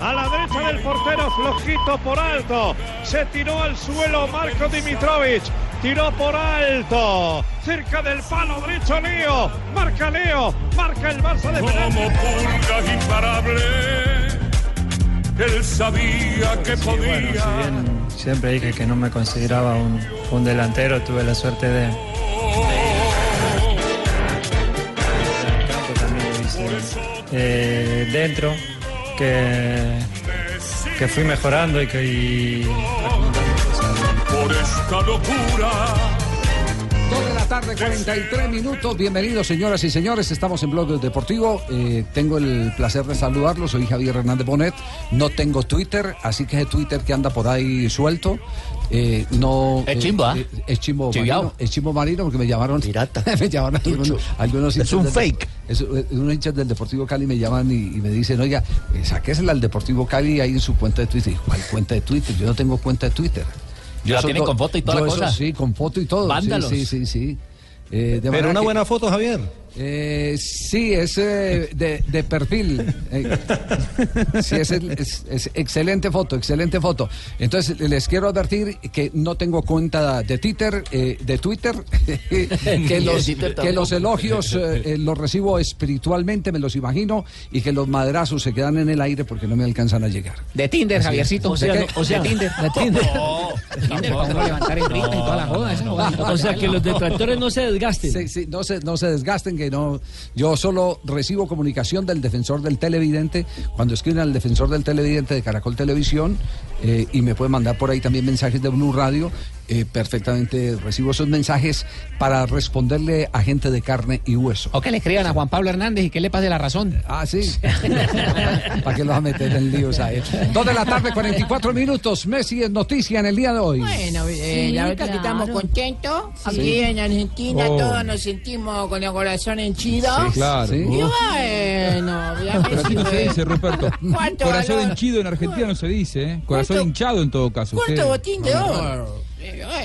A la derecha del portero, flojito por alto. Se tiró al suelo Marco Dimitrovic. Tiró por alto. Cerca del palo derecho Leo. Marca Leo. Marca el Barça de Como pulga imparable. Él sabía que Sí, bueno, podía. si bien siempre dije que no me consideraba un, un delantero, tuve la suerte de... eh, dentro, que, que fui mejorando y que... Dos de la tarde, 43 minutos. Bienvenidos, señoras y señores. Estamos en Blog Deportivo. Eh, tengo el placer de saludarlos. Soy Javier Hernández Bonet. No tengo Twitter, así que ese Twitter que anda por ahí suelto. eh, no, Es chimbo, ¿ah? eh, es chimbo marino. Es chimbo marino porque me llamaron. Pirata. me llamaron algunos, algunos Es un del- fake. es, eh, unos hinchas del Deportivo Cali me llaman y, y me dicen, oiga, eh, sáquesela al Deportivo Cali ahí en su cuenta de Twitter. ¿Cuál cuenta de Twitter? Yo no tengo cuenta de Twitter. ¿La soy tiene con foto y toda yo la eso cosa? Sí, con foto y todo. Sí, Vándalos. Sí, sí, sí. Eh, de Pero una que- buena foto, Javier. Eh, sí, es eh, de, de perfil. Eh, sí, es, el- es- es excelente foto, excelente foto. Entonces, les quiero advertir que no tengo cuenta de Twitter, eh, de Twitter, que, los, Twitter que los elogios eh, eh, los recibo espiritualmente, me los imagino, y que los madrazos se quedan en el aire porque no me alcanzan a llegar. De Tinder, Javiercito. O sea, ¿De no- o sea- de Tinder. De Tinder. Tinder para uno levantar el ritmo y toda la joda. eso no va. O sea, que los detractores no se desgasten. Sí, sí, no se, no se desgasten, no. Yo solo recibo comunicación del defensor del televidente. Cuando escriben al defensor del televidente de Caracol Televisión, eh, y me pueden mandar por ahí también mensajes de Blue Radio, eh, perfectamente recibo esos mensajes para responderle a gente de carne y hueso. O que le escriban a Juan Pablo Hernández y que le pase la razón. Ah, sí. ¿Para qué los va a meter en líos a él? Dos de la tarde, 44 minutos. Messi es noticia en el día de hoy. Bueno, eh, Sí, la verdad claro. que estamos contentos. Aquí en Argentina Oh. todos nos sentimos con el corazón henchido. Sí, claro. Y bueno, ya Pero así no se dice, Ruperto. ¿Cuánto Corazón valor? henchido en Argentina no se dice, ¿eh? Corazón ¿Cuánto- hinchado en todo caso. ¿Cuánto Usted- botín de oro?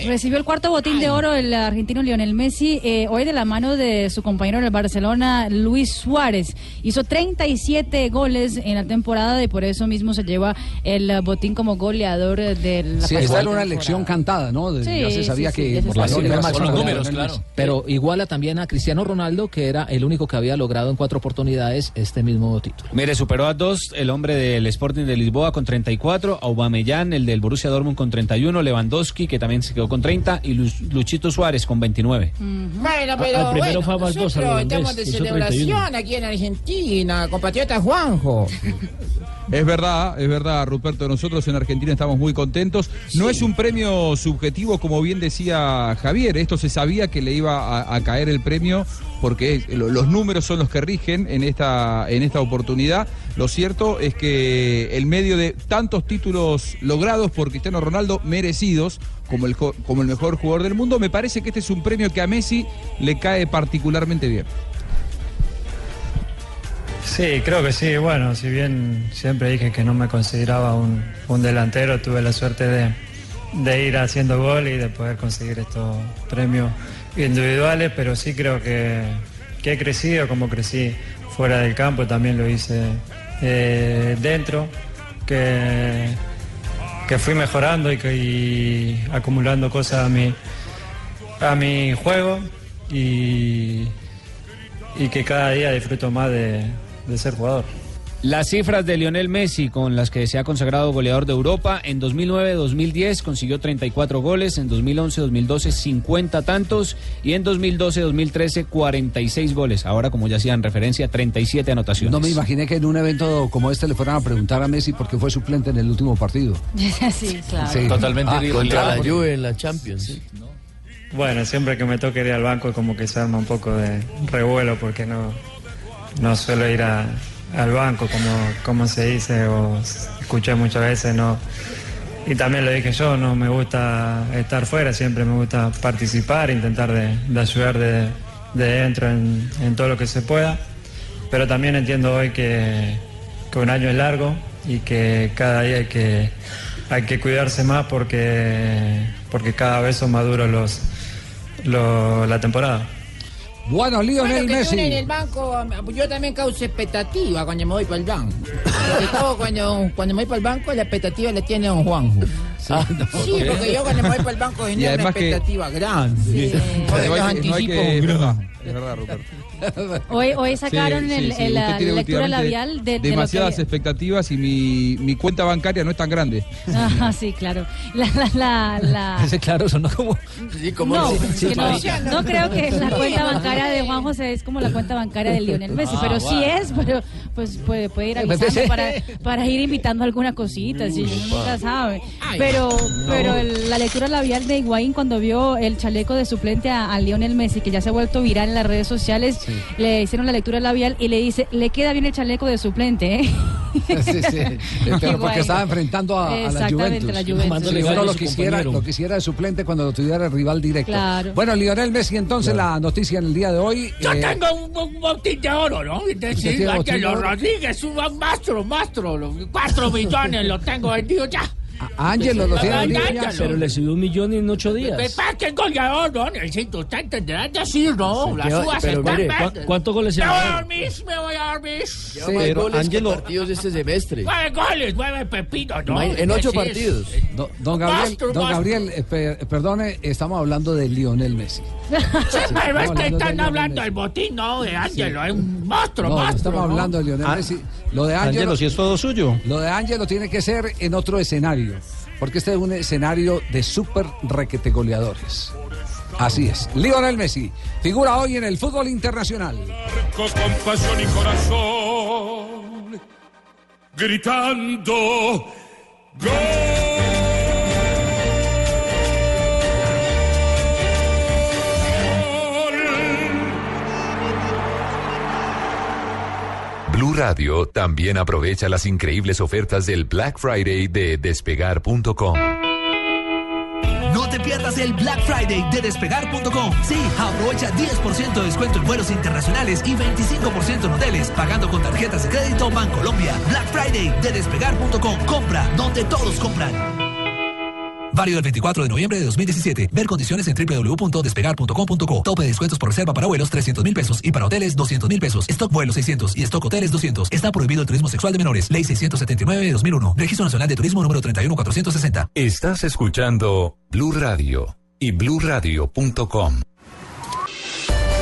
Recibió el cuarto botín de oro el argentino Lionel Messi eh, hoy de la mano de su compañero en el Barcelona, Luis Suárez. Hizo 37 goles en la temporada y por eso mismo se lleva el botín como goleador de la Sí, esta era una temporada. lección cantada, ¿no? De- Sí, ya se sabía sí, sí, que sabía. era Con máximo los números, claro. Pero iguala también a Cristiano Ronaldo, que era el único que había logrado en cuatro oportunidades este mismo título. Mire, superó a dos el hombre del Sporting de Lisboa con 34, Aubameyang, el del Borussia Dortmund con 31, Lewandowski, que también se quedó con 30, y Lu- Luchito Suárez con 29. Bueno, pero al primero bueno, fue a nosotros estamos de celebración 31. aquí en Argentina, compatriota Juanjo. Es verdad, es verdad, Ruperto. Nosotros en Argentina estamos muy contentos. No es un premio subjetivo, como bien decía Javier. Esto se sabía que le iba a, a caer el premio porque es- los números son los que rigen en esta, en esta oportunidad. Lo cierto es que el medio de tantos títulos logrados por Cristiano Ronaldo, merecidos, como el, como el mejor jugador del mundo, me parece que este es un premio que a Messi le cae particularmente bien. Sí, creo que sí. Bueno, si bien siempre dije que no me consideraba un, un delantero, tuve la suerte de, de ir haciendo gol y de poder conseguir estos premios individuales, pero sí creo que, que he crecido como crecí fuera del campo, también lo hice eh, dentro, que, que fui mejorando y, que, acumulando cosas a mi, a mi juego y, y que cada día disfruto más de, de ser jugador. Las cifras de Lionel Messi con las que se ha consagrado goleador de Europa, en 2009-2010 consiguió 34 goles, en 2011-2012 50 tantos y en 2012-2013 46 goles. Ahora, como ya hacían referencia, 37 anotaciones. No me imaginé que en un evento como este le fueran a preguntar a Messi por qué fue suplente en el último partido. sí, claro. Sí. Totalmente Ah, contra la Juve en la Champions. Bueno, siempre que me toque ir al banco como que se arma un poco de revuelo porque no, no suelo ir al banco como, como se dice o escuché muchas veces, no. Y también lo dije yo, no me gusta estar fuera, siempre me gusta participar, intentar de, ayudar de, de dentro en, todo lo que se pueda. Pero también entiendo hoy que, que un año es largo y que cada día hay que, hay que cuidarse más porque, porque cada vez son más duros los, lo- la temporada. Bueno, Lionel Bueno, que yo Messi. en el banco, yo también causo expectativa cuando me voy para el banco. Sobre todo cuando, cuando me voy para el banco, la expectativa la tiene don Juanjo. Ah, Sí, porque yo cuando me voy para el banco genero una además que- expectativa grande. Por No los hay que- no anticipos. es verdad, es verdad, Ruperto. Hoy, hoy sacaron Sí, el- sí, sí. el- la, lectura labial de, de lo que... demasiadas expectativas y mi, mi cuenta bancaria no es tan grande. Ajá, sí, claro. La, la, la, Ese claro, sonó como. Sí, No, Sí, no, no creo que la cuenta bancaria de Juan José es como la cuenta bancaria de Lionel Messi, Ah, pero sí bueno. es, pero pues puede, puede ir avisando para, para ir invitando alguna cosita, si uno nunca sabe. Pero, pero el- la lectura labial de Higuaín cuando vio el chaleco de suplente a, a Lionel Messi, que ya se ha vuelto viral en las redes sociales, le hicieron la lectura labial y le dice, le queda bien el chaleco de suplente, ¿eh? Sí, sí. Pero porque estaba enfrentando a, a la Exactamente, Juventus. la Juventus. Lo quisiera, lo quisiera de suplente cuando lo tuviera el rival directo. Claro. Bueno, Lionel Messi, entonces la noticia en el día de hoy. Yo eh, tengo un, un botín de oro, ¿no? Es ¿Usted decir, Rodríguez, un mastro, lo- cuatro millones lo tengo vendido ya. Ángelo lo tiene Ángelo. Pero le subió un millón en ocho días. Me pasa que el goleador, ¿no? Necesito, usted entenderá decir, ¿no? Sí, Las pero- uvas pero están mire, verdes. ¿cu- cuántos goles se Me voy a dormir, me voy a dormir. Lleva más goles que partidos este semestre. Nueve goles, nueve pepinos, ¿no? En ocho partidos. Don, don Gabriel, don. Gabriel eh, pe- perdone, estamos hablando de Lionel Messi. Sí, pero es que están hablando del botín, ¿no? De Ángelo, es un monstruo, monstruo. estamos hablando de Lionel Ah, Messi. Lo de Ángelo, Ángelo, si es todo suyo. Lo de Ángelo tiene que ser en otro escenario, porque este es un escenario de súper requete goleadores. Así es. Lionel Messi figura hoy en el fútbol internacional. con pasión y corazón, gritando Blue Radio también aprovecha las increíbles ofertas del Black Friday de despegar.com. No te pierdas el Black Friday de despegar.com. Sí, aprovecha 10% de descuento en vuelos internacionales y 25% en hoteles, pagando con tarjetas de crédito Bancolombia. Black Friday de despegar.com. Compra donde todos compran. Válido el 24 de noviembre de 2017. Ver condiciones en www.despegar.com.co. Tope de descuentos por reserva para vuelos 300 mil pesos y para hoteles 200 mil pesos. Stock vuelos 600 y stock hoteles 200. Está prohibido el turismo sexual de menores. Ley 679 de 2001. Registro Nacional de Turismo número 31460. Estás escuchando Blue Radio y bluradio.com.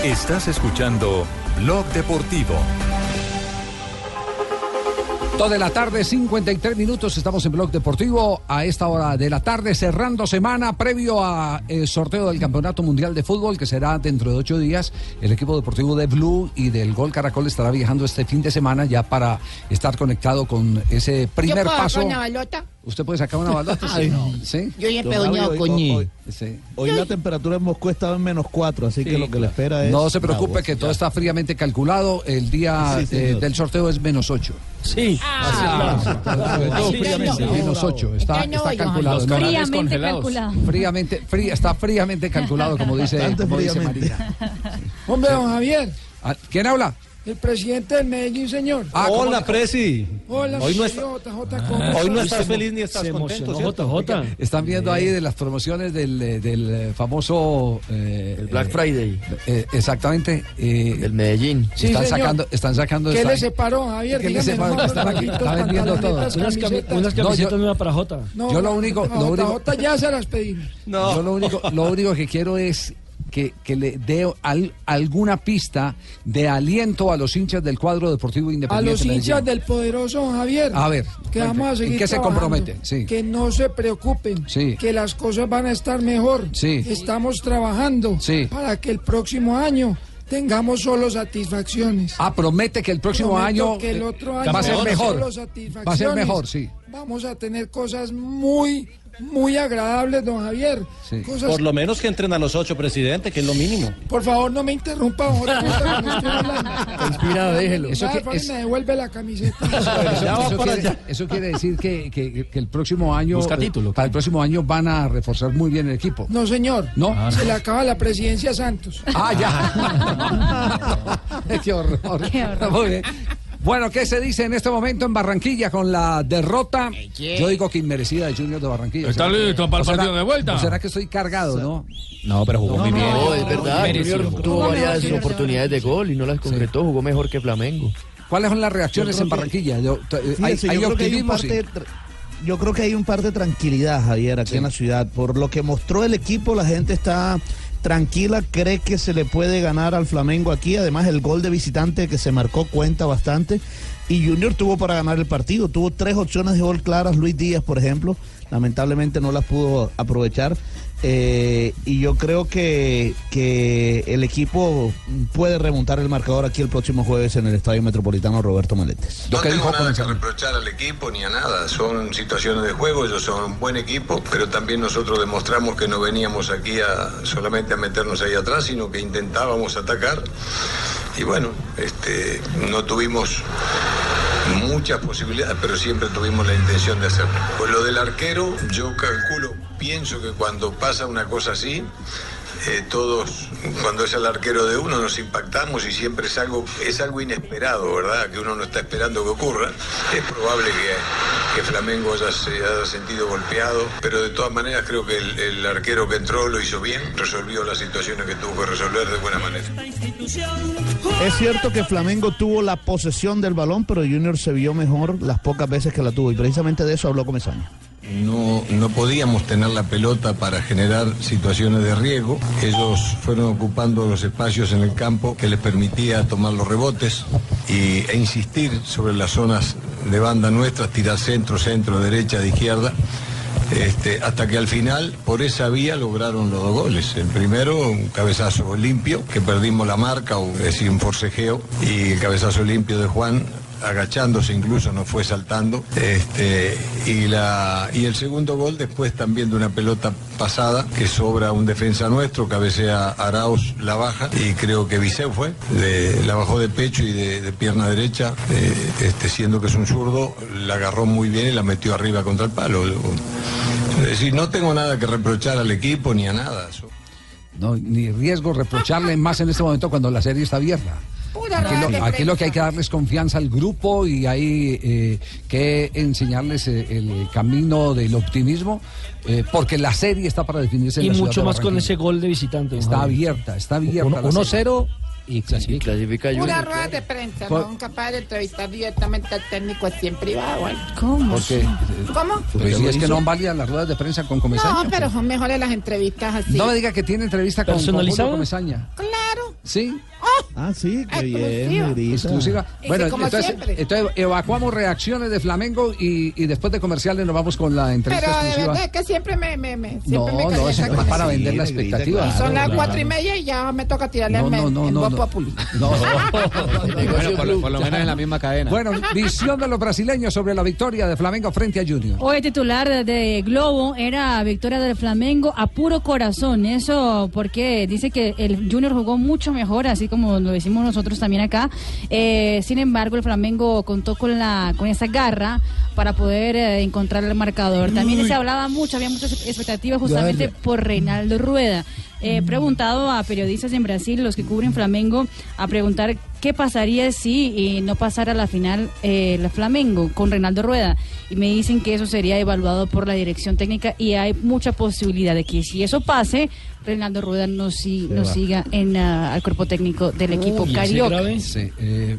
Estás escuchando Blog Deportivo. De la tarde, 53 minutos, estamos en Blog Deportivo a esta hora de la tarde, cerrando semana previo a el sorteo del Campeonato Mundial de Fútbol que será dentro de ocho días. El equipo deportivo de Blue y del Gol Caracol estará viajando este fin de semana ya para estar conectado con ese primer ¿Yo puedo paso. sacar una balota? ¿Usted puede sacar una balota? Ay, Sí. no. ¿Sí? Yo ya he con hoy- hoy- Sí. Hoy la temperatura en Moscú estaba en menos 4, así que lo que le espera es. No se preocupe que todo está fríamente calculado. El día eh, del sorteo es menos 8. Sí. Todo fríamente, menos 8. Está, está calculado. Los Fríamente calculado. Fríamente, fría, está fríamente calculado, como dice, como dice. María. Hombre, don Javier, Ah, ¿Quién habla? El presidente del Medellín, señor. Ah, ¿cómo Hola, le- Presi. Hola, Hoy no, soy está- JJ, ¿cómo hoy no estás? feliz ni estás Se contento. JJ. Están viendo ahí de las promociones del, eh, del eh, famoso... eh, El Black Friday eh, exactamente. eh, del Medellín. Sí, están, señor. sacando, están sacando... ¿Qué están- le separó, Javier? ¿Qué le separó? hermano, Está- taquitos, está vendiendo todo. Unas, cami- camisetas. unas No, yo- nuevas para Jota. No, Yo lo único- no, lo único- JJ ya se las pedimos. Yo lo único, lo único que quiero es que, que le dé al- alguna pista de aliento a los hinchas del cuadro deportivo A independiente. los Medellín? hinchas del poderoso don Javier. A ver, que vamos a ¿en seguir qué se compromete? Sí. Que no se preocupen. Sí. Que las cosas van a estar mejor. Sí. Estamos trabajando para que el próximo año tengamos solo satisfacciones. Ah, promete que el próximo año, que el otro año va a ser mejor. Va a ser mejor, sí. Vamos a tener cosas muy, muy agradables, don Javier. Cosas Por lo menos que entren a los ocho, presidente, que es lo mínimo. Por favor, no me interrumpa. Inspirado, déjelo. Eso Eso que- es- me devuelve la camiseta. Eso, quiere, allá. eso quiere decir que, que- que el próximo año, Busca título. para el próximo año van a reforzar muy bien el equipo. No, señor. ¿No? Se le acaba la presidencia a Santos. Ah, ya. Qué horror. Muy bien. Bueno, ¿qué se dice en este momento en Barranquilla con la derrota? Yo digo que inmerecida de Junior de Barranquilla. ¿Está ¿Será que- listo para el partido de vuelta? ¿Será que estoy cargado, no? No, pero jugó muy bien. No, es verdad. Junior tuvo varias oportunidades de gol y no las concretó. Jugó mejor que Flamengo. ¿Cuáles son las reacciones en Barranquilla? Eh, ¿Hay, Fíjese, hay yo, creo que hay un optimismo? yo creo que hay un par de tranquilidad, Javier, aquí en la ciudad. Por lo que mostró el equipo, la gente está tranquila, cree que se le puede ganar al Flamengo aquí. Además, el gol de visitante que se marcó cuenta bastante. Y Junior tuvo para ganar el partido. Tuvo tres opciones de gol claras. Luis Díaz, por ejemplo, lamentablemente no las pudo aprovechar. Eh, y yo creo que, que el equipo puede remontar el marcador aquí el próximo jueves en el Estadio Metropolitano Roberto Maletes. No tengo nada que reprochar al equipo ni a nada. Son situaciones de juego, ellos son un buen equipo, pero también nosotros demostramos que no veníamos aquí a, solamente a meternos ahí atrás, sino que intentábamos atacar. Y bueno, este, no tuvimos muchas posibilidades, pero siempre tuvimos la intención de hacerlo. Pues lo del arquero, yo calculo, pienso que cuando pasa una cosa así, eh, todos, cuando es el arquero de uno, nos impactamos y siempre es algo, es algo inesperado, ¿verdad? Que uno no está esperando que ocurra. Es probable que, Flamengo haya, se haya sentido golpeado, pero de todas maneras creo que el, el arquero que entró lo hizo bien, resolvió las situaciones que tuvo que resolver de buena manera. Es cierto que Flamengo tuvo la posesión del balón, pero Junior se vio mejor las pocas veces que la tuvo. Y precisamente de eso habló Comesaña. No, no podíamos tener la pelota para generar situaciones de riesgo. Ellos fueron ocupando los espacios en el campo que les permitía tomar los rebotes y, e insistir sobre las zonas de banda nuestras, tirar centro, centro, derecha, de izquierda. Este, hasta que al final, por esa vía, lograron los dos goles. El primero, un cabezazo limpio, que perdimos la marca, o es decir, un forcejeo, y el cabezazo limpio de Juan, agachándose incluso, no fue saltando. Este, y, la, y el segundo gol después también de una pelota pasada que sobra un defensa nuestro, cabecea Arauz, la baja y creo que Viseu fue, la bajó de pecho y de, de pierna derecha, eh, este, siendo que es un zurdo, la agarró muy bien y la metió arriba contra el palo. Es decir, no tengo nada que reprochar al equipo ni a nada. No, ni riesgo reprocharle más en este momento cuando la serie está abierta. Aquí lo, que hay que darles confianza al grupo y hay eh, que enseñarles eh, el camino del optimismo, eh, porque la serie está para definirse. En y mucho más con ese gol de visitante. Está abierta, está abierta. 1-0 y clasifica. Y clasifica Una rueda de prensa, no son capaces de entrevistar directamente al técnico así en privado. ¿eh? ¿Cómo? Porque, ¿Cómo? Pues si es que no validan las ruedas de prensa con Comesaña. No, pero pues. son mejores las entrevistas así. No me diga que tiene entrevista con, con Julio Comesaña. Claro. Sí. ¡Oh! Ah, sí, qué bien, exclusiva. Bueno, entonces, evacuamos reacciones de Flamengo y, después de comerciales nos vamos con la entrevista Pero exclusiva. de verdad es que siempre me, me, me siempre no, me no, es para vender la expectativa. Son las cuatro y media y ya me toca tirarle no, al no, no, no, no. Populi. No. Bueno, por, lo- por lo menos en la misma cadena. Bueno, visión de los brasileños sobre la victoria de Flamengo frente a Junior. Hoy titular de Globo era victoria del Flamengo a puro corazón. Eso porque dice que el Junior jugó mucho mejor, así como lo decimos nosotros también acá. Eh, sin embargo, el Flamengo contó con la con esa garra para poder eh, encontrar el marcador. También se hablaba mucho, había muchas expectativas justamente por Reinaldo Rueda. Eh, preguntado a periodistas en Brasil, los que cubren Flamengo, a preguntar ¿qué pasaría si eh, no pasara la final eh, la Flamengo con Reinaldo Rueda? Y me dicen que eso sería evaluado por la dirección técnica y hay mucha posibilidad de que si eso pase, Reinaldo Rueda no, si- no siga en ah, al cuerpo técnico del equipo Uy, carioca. Sí, eh,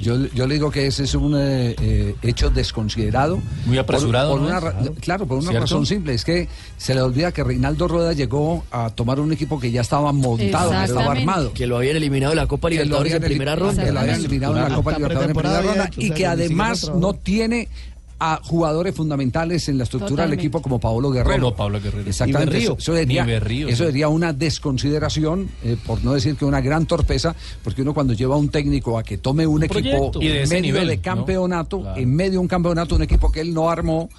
yo, yo le digo que ese es un eh, eh, hecho desconsiderado. Muy apresurado, Por, por ¿no? una ra- Claro. claro, por una ¿Cierto? razón simple. Es que se le olvida que Reinaldo Rueda llegó a tomar un equipo que ya estaba montado, que estaba armado. Que lo habían eliminado de la Copa que lo Libertadores en primera ronda. que lo habían eliminado en la Copa Libertadores en primera ronda y que además no tiene a jugadores fundamentales en la estructura del equipo como Paolo Guerrero. Como Pablo Guerrero. Exactamente. Ni Berrío. Eso, eso sería, Ni Berrío, eso sí. sería una desconsideración, eh, por no decir que una gran torpeza, porque uno cuando lleva a un técnico a que tome un, Un equipo proyecto. Y de en medio nivel, de ¿no? campeonato, Claro. en medio de un campeonato, un equipo que él no armó,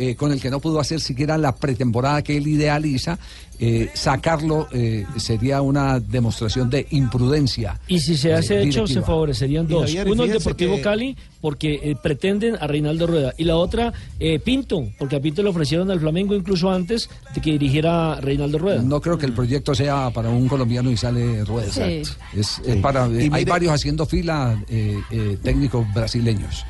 eh, con el que no pudo hacer siquiera la pretemporada que él idealiza, eh, sacarlo eh, sería una demostración de imprudencia. Y si se hace eh, hecho, se favorecerían dos. Javier, Uno el Deportivo que- Cali, porque eh, pretenden a Reinaldo Rueda. Y la otra, eh, Pinto, porque a Pinto le ofrecieron al Flamengo incluso antes de que dirigiera Reinaldo Rueda. No creo que el proyecto sea para un colombiano y sale rueda. Sí. Es, es Sí. para, Y hay mire- varios haciendo fila eh, eh, técnicos brasileños.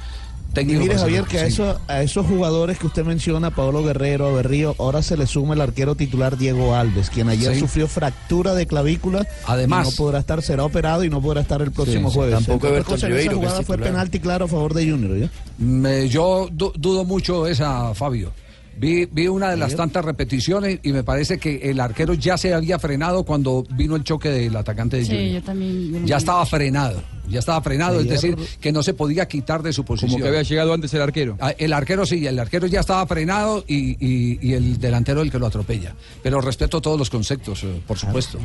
Y mire, Javier, que a, sí. eso- a esos jugadores que usted menciona, Pablo Guerrero, a Berrío, ahora se le suma el arquero titular Diego Alves, quien ayer Sí. sufrió fractura de clavícula. Además. y no podrá estar, será operado y no podrá estar el próximo Sí, sí. jueves. Tampoco Entre otras Everton cosas, en esa Ribeiro, que es jugada fue penalti claro a favor de Junior. ¿ya? Me- yo du- dudo mucho esa, Fabio. Vi, vi una de las tantas repeticiones y me parece que el arquero ya se había frenado cuando vino el choque del atacante de Sí, Junior. yo también. yo Ya estaba frenado, ya estaba frenado, es decir, que no se podía quitar de su posición. Como que había llegado antes el arquero. Ah, El arquero sí, el arquero ya estaba frenado y, y- y el delantero el que lo atropella. Pero respeto todos los conceptos, eh, por supuesto.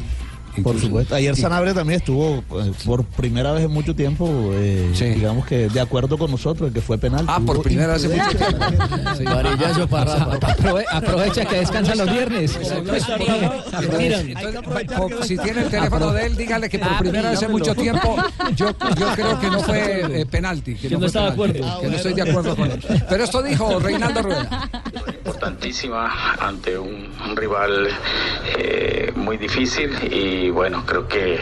Por supuesto. Ayer Sanabria también estuvo eh, por primera vez en mucho tiempo, eh, digamos que de acuerdo con nosotros, que fue penal. Ah, por primera vez en mucho tiempo. Varillazo para Aprove- aprovecha que descansan los viernes. Si tiene el teléfono de él, dígale que por primera vez en mucho tiempo yo, yo creo que no fue eh, penalti. Que, Que no está de acuerdo. Que no estoy de acuerdo con él. Pero esto dijo Reinaldo Rueda. importantísima ante un, un rival eh, muy difícil y bueno, creo que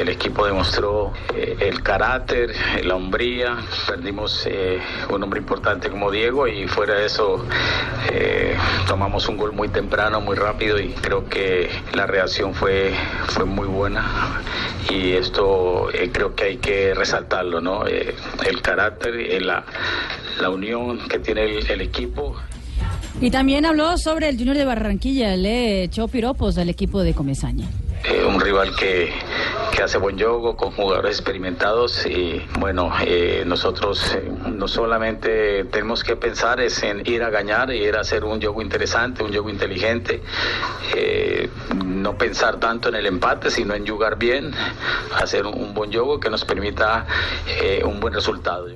el equipo demostró eh, el carácter, la hombría, perdimos eh, un hombre importante como Diego y fuera de eso eh, tomamos un gol muy temprano, muy rápido y creo que la reacción fue, fue muy buena y esto creo que hay que resaltarlo, ¿no? El carácter, la, la unión que tiene el- el equipo. Y también habló sobre el Junior de Barranquilla, le echó piropos al equipo de Comesaña. Eh, un rival que, que hace buen juego con jugadores experimentados y bueno, eh, nosotros eh, no solamente tenemos que pensar es en ir a ganar, ir a hacer un juego interesante, un juego inteligente, eh, no pensar tanto en el empate, sino en jugar bien, hacer un, un buen juego que nos permita un buen resultado.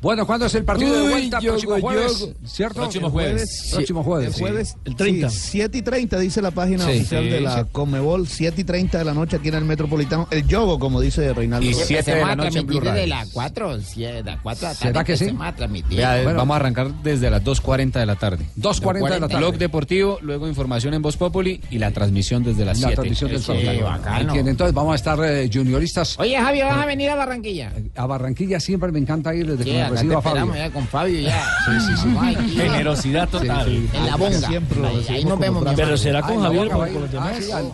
Bueno, ¿cuándo es el partido de Uy, vuelta? yogo, Próximo jueves, yogo. ¿cierto? Próximo El jueves. Próximo jueves. El sí. jueves. El 30. Sí, 7 y 30 dice la página Sí. oficial Sí, de la sí. Conmebol. 7 y 30 de la noche aquí en el Metropolitano. El yogo, como dice Reinaldo. Y Rueda. siete de la noche en Blue Radio. de las 4, de las 4 de la ¿Será tarde que sí? se va a transmitir. Vea, Bueno, vamos a arrancar desde las 2.40 de la tarde. 2:40 de la tarde. Blog Deportivo, luego información en Voz Populi y la transmisión desde las La 7. transmisión del Sí, sorteo. bacano. Entonces vamos a estar eh, junioristas. Oye, Javi, ¿vas a venir a Barranquilla? A Barranquilla siempre me encanta ir desde Te reciba Fabio. esperamos ya con Fabio ya. Sí, sí, sí. Generosidad total. Sí, sí. En la bonga. Siempre Ahí, ahí nos vemos. Pero será con Ay, Javier, con, los demás. al-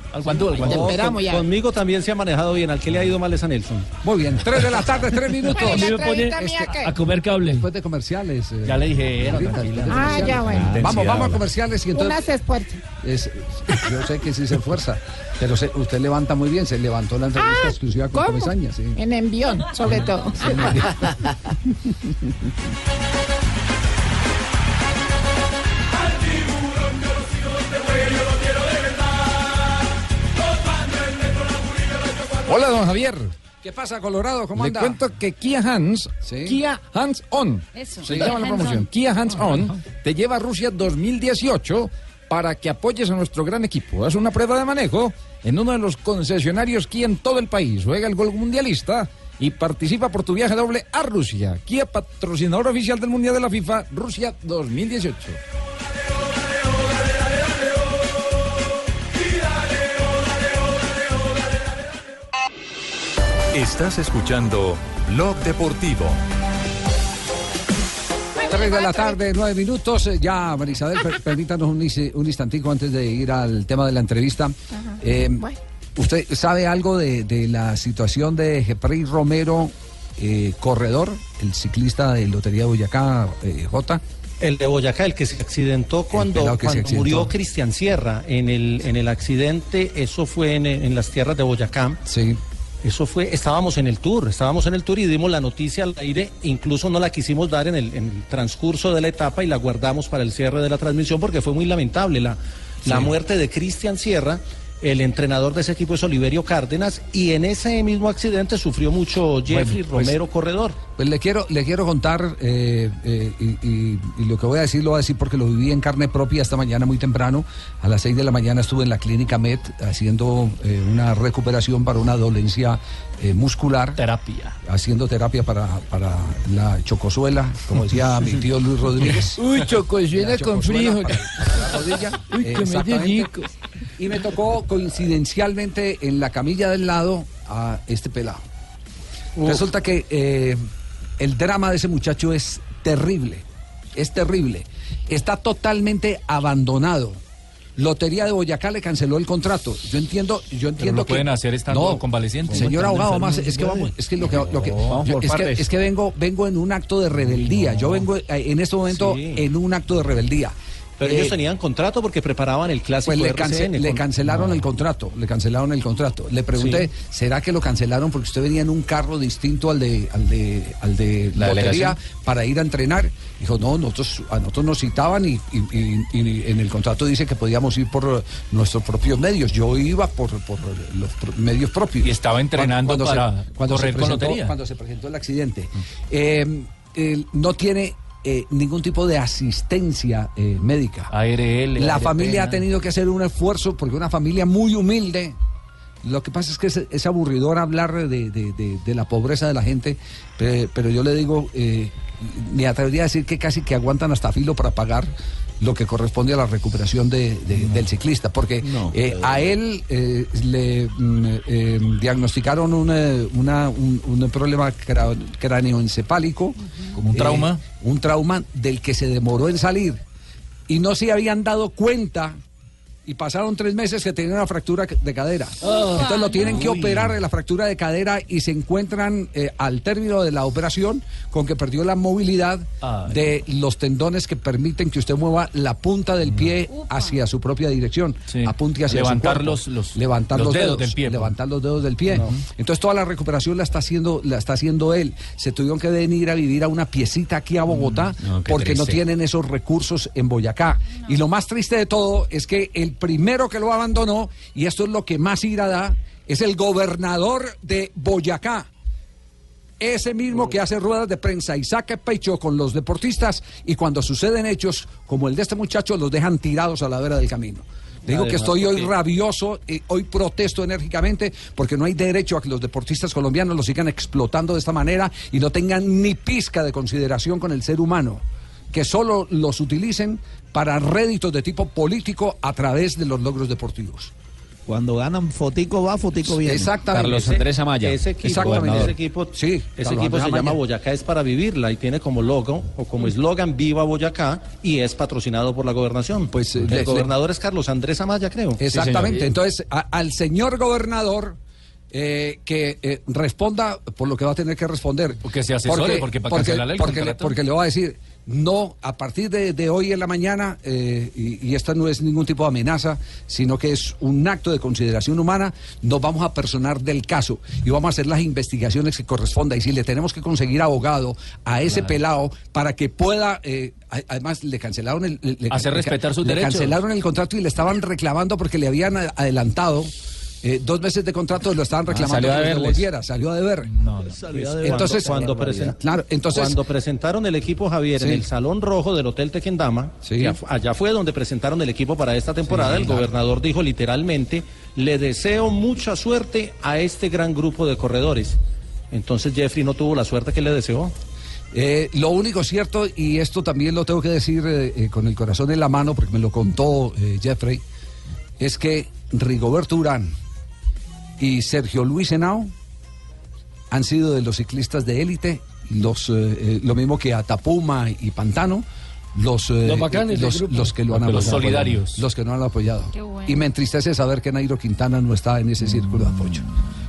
esperamos ya. Conmigo también se ha manejado bien. ¿Al que le ha ido mal es a Nelson? Muy bien, 3 de la tarde, 3 minutos. Bueno, A comer cable. Después de comerciales. eh, Ya le dije, Ah, ya, bueno. Vamos, vamos a comerciales y entonces. Unas. Es- yo sé que sí se esfuerza, pero se- usted levanta muy bien, se levantó la entrevista Ah, exclusiva con. Comesaña, sí. En envión, sobre todo. Hola, don Javier. ¿Qué pasa, Colorado? ¿Cómo Le anda? cuento que Kia Hands, Sí. Kia Hands On, Eso. se llama la promoción. Kia Hands On te lleva a Rusia 2018 para que apoyes a nuestro gran equipo. Haz una prueba de manejo en uno de los concesionarios Kia en todo el país. Juega el gol mundialista y participa por tu viaje doble a Rusia. Kia, patrocinador oficial del Mundial de la FIFA, Rusia 2018. Estás escuchando Blog Deportivo. 3 de la tarde, 9 minutos. Eh, Ya, Marisabel, per- permítanos un, instantico antes de ir al tema de la entrevista. Eh, ¿Usted sabe algo de, de la situación de Jepri Romero, eh, corredor, el ciclista de Lotería de Boyacá, eh, J? El de Boyacá, el que se accidentó cuando, cuando accidentó. murió Cristian Sierra en el, en el accidente, eso fue en, en las tierras de Boyacá. Sí. Eso fue, estábamos en el tour, estábamos en el tour y dimos la noticia al aire, incluso no la quisimos dar en el, en el transcurso de la etapa y la guardamos para el cierre de la transmisión porque fue muy lamentable la, la muerte de Cristian Sierra. El entrenador de ese equipo es Oliverio Cárdenas y en ese mismo accidente sufrió mucho Jeffrey Bueno, pues- Romero, corredor. Pues le quiero, le quiero contar, eh, eh, y, y- y lo que voy a decir lo voy a decir porque lo viví en carne propia esta mañana muy temprano. A las 6 de la mañana estuve en la clínica MED haciendo eh, una recuperación para una dolencia eh, muscular. Terapia. Haciendo terapia para, para la chocosuela, como decía mi tío Luis Rodríguez. Uy, chocosuela La con rodilla. Uy, que me. Y me tocó coincidencialmente en la camilla del lado a este pelado. Resulta que eh, el drama de ese muchacho es terrible, es terrible. Está totalmente abandonado. Lotería de Boyacá le canceló el contrato. Yo entiendo, yo entiendo lo que pueden hacer estando convaleciente. Señor abogado, más no es que vamos, es que lo que, lo que- No, yo- es, que, es que vengo, vengo en un acto de rebeldía. Yo vengo eh, en este momento Sí. en un acto de rebeldía. Pero Eh, ellos tenían contrato porque preparaban el clásico pues le, RCN cance- le con- cancelaron No. el contrato, le cancelaron el contrato. Le pregunté, Sí. ¿será que lo cancelaron porque usted venía en un carro distinto al de al de al de ¿La lotería delegación? para ir a entrenar? Dijo, no, nosotros a nosotros nos citaban y, y- y- y en el contrato dice que podíamos ir por eh, nuestros propios medios. Yo iba por, por los pro- medios propios. Y estaba entrenando para se correr con presentó, lotería. Cuando se presentó el accidente. Eh, él no tiene eh, ningún tipo de asistencia eh, médica. ARL. La ARP, familia ha tenido que hacer un esfuerzo porque una familia muy humilde. Lo que pasa es que es, es aburridor hablar de, de- de- de la pobreza de la gente, pe- pero yo le digo, eh, me atrevería a decir que casi que aguantan hasta filo para pagar lo que corresponde a la recuperación de- de- del ciclista, porque eh, a él eh, le mm, eh, diagnosticaron un, eh, una- un- un problema cráneoencefálico. Como un trauma. un trauma del que se demoró en salir y no se habían dado cuenta y pasaron tres meses que tenía una fractura de cadera. Entonces lo tienen que operar de la fractura de cadera y se encuentran eh, al término de la operación con que perdió la movilidad Ay. de los tendones que permiten que usted mueva la punta del pie hacia su propia dirección. Sí. Apunte hacia Levantar su los- los- levantar los los, dedos dedos, del pie, pues. levantar los dedos del pie. Entonces toda la recuperación la está haciendo la está haciendo él. Se tuvieron que venir a vivir a una piecita aquí a Bogotá Mm, no, qué porque no tienen esos recursos en Boyacá. Y lo más triste de todo es que el primero que lo abandonó, y esto es lo que más ira da, es el gobernador de Boyacá. Ese mismo que hace ruedas de prensa y saca pecho con los deportistas y cuando suceden hechos como el de este muchacho los dejan tirados a la vera del camino. Digo que estoy hoy porque- rabioso, y hoy protesto enérgicamente porque no hay derecho a que los deportistas colombianos los sigan explotando de esta manera y no tengan ni pizca de consideración con el ser humano. Que solo los utilicen para réditos de tipo político a través de los logros deportivos. Cuando ganan fotico va, fotico viene. Exactamente. Carlos Andrés Amaya. Ese equipo, Exactamente. ese equipo, Sí, ese equipo se llama. Boyacá es para vivirla y tiene como logo o como eslogan Viva Boyacá y es patrocinado por la gobernación. Pues, eh, el le- gobernador es Carlos Andrés Amaya, creo. Exactamente. Entonces, a- al señor gobernador eh, que eh, responda por lo que va a tener que responder. Porque se asesore, porque para porque le, contrato. porque le va a decir, no, a partir de, de hoy en la mañana, eh, y, y esta no es ningún tipo de amenaza, sino que es un acto de consideración humana, nos vamos a personar del caso y vamos a hacer las investigaciones que corresponda. Y si le tenemos que conseguir abogado a ese Claro. pelado para que pueda... eh, Además, le cancelaron el... le- Hacer le- respetar sus le derechos. cancelaron el contrato y le estaban reclamando porque le habían a- adelantado eh, dos meses de contrato, lo estaban reclamando salió a que salió a deber. Salió de- Entonces, cuando, cuando presen- claro, entonces cuando presentaron el equipo Javier en el Salón Rojo del Hotel Tequendama, que allá fue donde presentaron el equipo para esta temporada, Sí, el claro. gobernador dijo literalmente, le deseo mucha suerte a este gran grupo de corredores. Entonces Jeffrey no tuvo la suerte que le deseó. Eh, lo único cierto, y esto también lo tengo que decir eh, eh, con el corazón en la mano, porque me lo contó eh, Jeffrey, es que Rigoberto Urán y Sergio Luis Henao han sido de los ciclistas de élite, los, eh, eh, lo mismo que Atapuma y Pantano. Los, eh, Los bacanes los, los que lo han Los apoyado. solidarios. Los que no han apoyado. Qué bueno. Y me entristece saber que Nairo Quintana no está en ese círculo de apoyo.